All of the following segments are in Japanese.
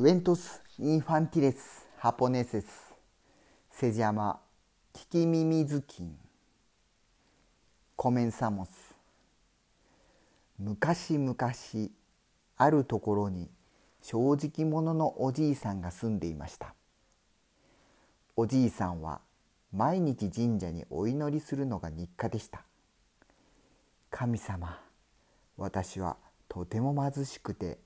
クエントス・インファンティレス・ハポネセス・セジャマ・キキミミズキンコメンサモス昔々あるところに正直者のおじいさんが住んでいましたおじいさんは毎日神社にお祈りするのが日課でした神様私はとても貧しくて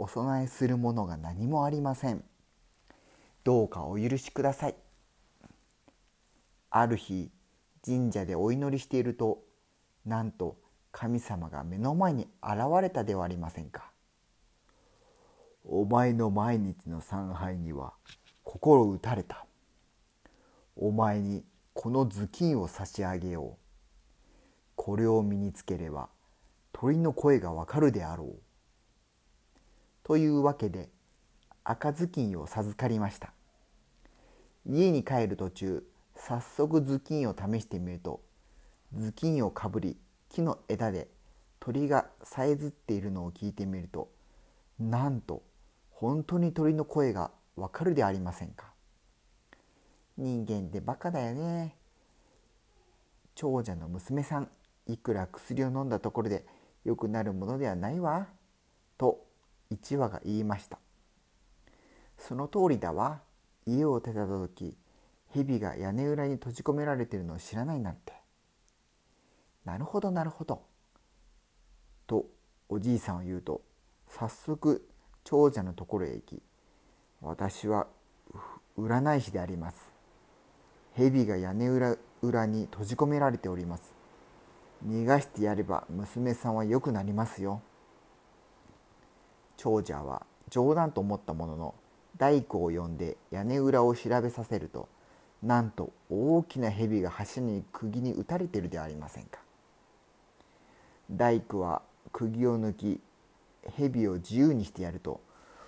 お供えするものが何もありません。どうかお許しください。ある日神社でお祈りしているとなんと神様が目の前に現れたではありませんか。お前の毎日の参拝には心打たれた。お前にこの頭巾を差し上げよう。これを身につければ鳥の声がわかるであろう。というわけで赤ずきんを授かりました。家に帰る途中早速頭巾を試してみると頭巾をかぶり木の枝で鳥がさえずっているのを聞いてみるとなんと本当に鳥の声がわかるでありませんか。人間ってバカだよね。長者の娘さんいくら薬を飲んだところで良くなるものではないわ。と一羽が言いました。その通りだわ。家を出た時蛇が屋根裏に閉じ込められてるのを知らないなんて。なるほどなるほど。とおじいさんは言うと早速長者のところへ行き私は占い師であります。蛇が屋根裏裏に閉じ込められております。逃がしてやれば娘さんは良くなりますよ。長者は冗談と思ったものの大工を呼んで屋根裏を調べさせるとなんと大きな蛇が柱に釘に打たれてるではありませんか。大工は釘を抜き蛇を自由にしてやると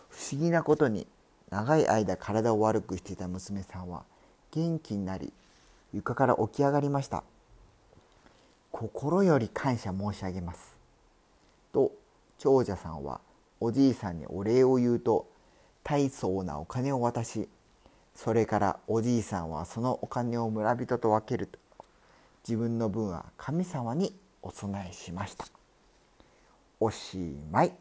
不思議なことに長い間体を悪くしていた娘さんは元気になり床から起き上がりました。心より感謝申し上げます。と長者さんはおじいさんにお礼を言うと大層なお金を渡しそれからおじいさんはそのお金を村人と分けると自分の分は神様にお供えしました。おしまい。